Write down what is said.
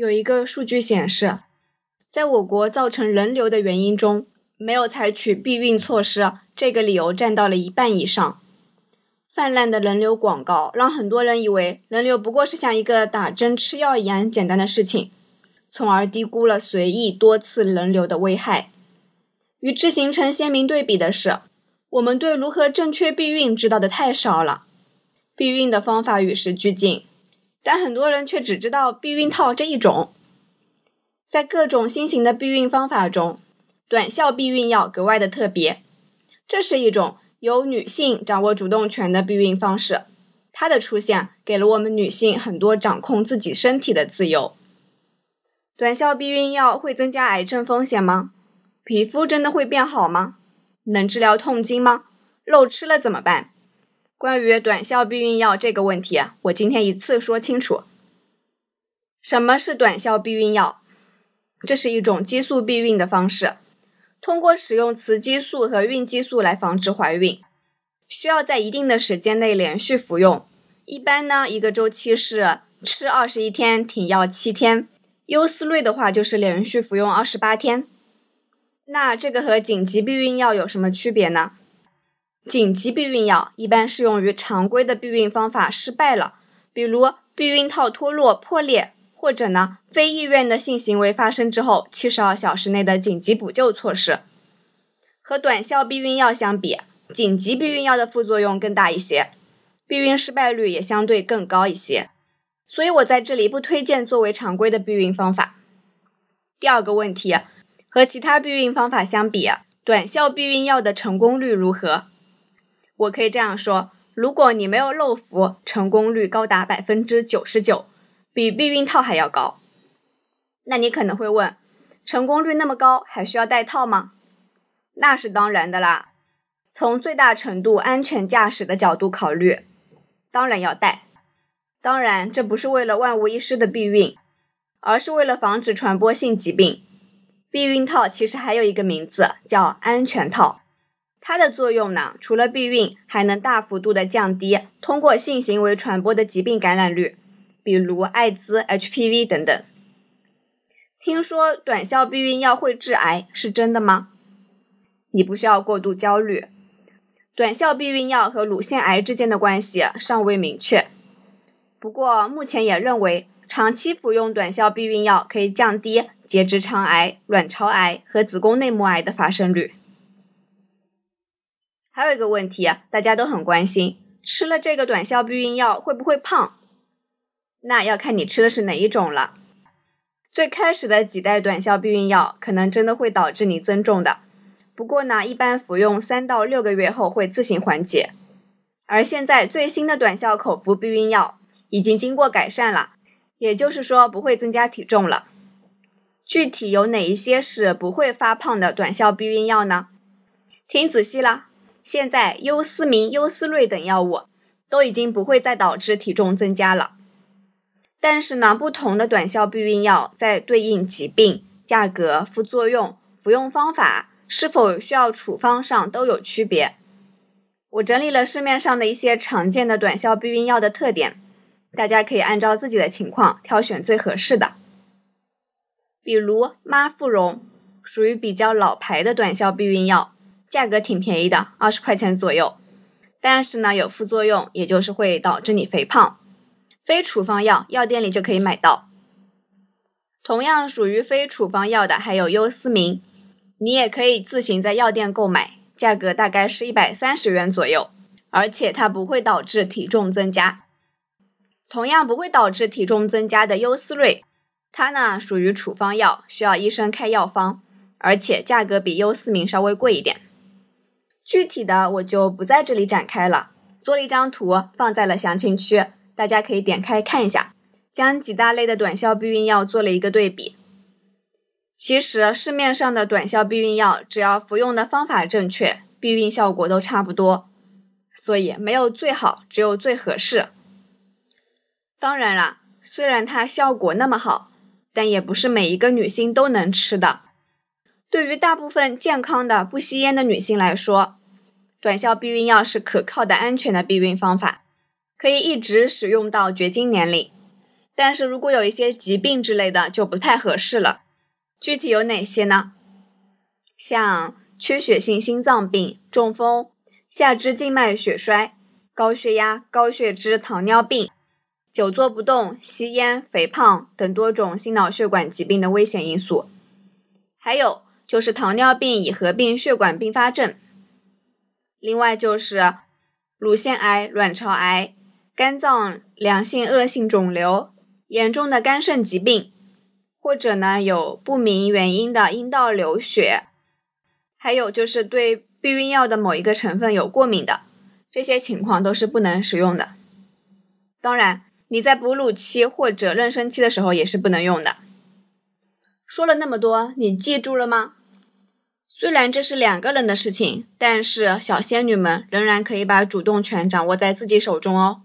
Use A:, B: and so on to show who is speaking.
A: 有一个数据显示，在我国造成人流的原因中，没有采取避孕措施这个理由占到了一半以上。泛滥的人流广告让很多人以为人流不过是像一个打针吃药一样简单的事情，从而低估了随意多次人流的危害。与之形成鲜明对比的是，我们对如何正确避孕知道的太少了。避孕的方法与时俱进，但很多人却只知道避孕套这一种。在各种新型的避孕方法中，短效避孕药格外的特别。这是一种。由女性掌握主动权的避孕方式，它的出现给了我们女性很多掌控自己身体的自由。短效避孕药会增加癌症风险吗？皮肤真的会变好吗？能治疗痛经吗？肉吃了怎么办？关于短效避孕药这个问题，我今天一次说清楚。什么是短效避孕药？这是一种激素避孕的方式。通过使用雌激素和孕激素来防止怀孕，需要在一定的时间内连续服用。一般呢，一个周期是吃二十一天，停药七天。优思瑞的话就是连续服用二十八天。那这个和紧急避孕药有什么区别呢？紧急避孕药一般适用于常规的避孕方法失败了，比如避孕套脱落、破裂。或者呢，非意愿的性行为发生之后七十二小时内的紧急补救措施，和短效避孕药相比，紧急避孕药的副作用更大一些，避孕失败率也相对更高一些。所以我在这里不推荐作为常规的避孕方法。第二个问题，和其他避孕方法相比，短效避孕药的成功率如何？我可以这样说：如果你没有漏服，成功率高达百分之九十九。比避孕套还要高，那你可能会问，成功率那么高，还需要戴套吗？那是当然的啦。从最大程度安全驾驶的角度考虑，当然要戴。当然，这不是为了万无一失的避孕，而是为了防止传播性疾病。避孕套其实还有一个名字叫安全套，它的作用呢，除了避孕，还能大幅度的降低通过性行为传播的疾病感染率。比如艾滋、HPV 等等。听说短效避孕药会致癌，是真的吗？你不需要过度焦虑。短效避孕药和乳腺癌之间的关系尚未明确。不过目前也认为，长期服用短效避孕药可以降低结直肠癌、卵巢癌和子宫内膜癌的发生率。还有一个问题，大家都很关心：吃了这个短效避孕药会不会胖？那要看你吃的是哪一种了。最开始的几代短效避孕药可能真的会导致你增重的，不过呢，一般服用三到六个月后会自行缓解。而现在最新的短效口服避孕药已经经过改善了，也就是说不会增加体重了。具体有哪一些是不会发胖的短效避孕药呢？听仔细了，现在优思明、优思瑞等药物都已经不会再导致体重增加了。但是呢，不同的短效避孕药在对应疾病、价格、副作用、服用方法、是否需要处方上都有区别。我整理了市面上的一些常见的短效避孕药的特点，大家可以按照自己的情况挑选最合适的。比如妈富荣，属于比较老牌的短效避孕药，价格挺便宜的，二十块钱左右。但是呢，有副作用，也就是会导致你肥胖。非处方药，药店里就可以买到。同样属于非处方药的还有优思明，你也可以自行在药店购买，价格大概是一百三十元左右，而且它不会导致体重增加。同样不会导致体重增加的优思瑞，它呢属于处方药，需要医生开药方，而且价格比优思明稍微贵一点。具体的我就不在这里展开了，做了一张图放在了详情区。大家可以点开看一下，将几大类的短效避孕药做了一个对比。其实市面上的短效避孕药，只要服用的方法正确，避孕效果都差不多。所以没有最好，只有最合适。当然啦，虽然它效果那么好，但也不是每一个女性都能吃的。对于大部分健康的不吸烟的女性来说，短效避孕药是可靠的、安全的避孕方法。可以一直使用到绝经年龄，但是如果有一些疾病之类的，就不太合适了。具体有哪些呢？像缺血性心脏病、中风、下肢静脉血衰、高血压、高血脂、糖尿病、久坐不动、吸烟、肥胖等多种心脑血管疾病的危险因素。还有就是糖尿病已合并血管并发症。另外就是乳腺癌、卵巢癌、肝脏良性恶性肿瘤、严重的肝肾疾病，或者呢有不明原因的阴道流血。还有就是对避孕药的某一个成分有过敏的，这些情况都是不能使用的。当然，你在哺乳期或者妊娠期的时候也是不能用的。说了那么多，你记住了吗？虽然这是两个人的事情，但是小仙女们仍然可以把主动权掌握在自己手中哦。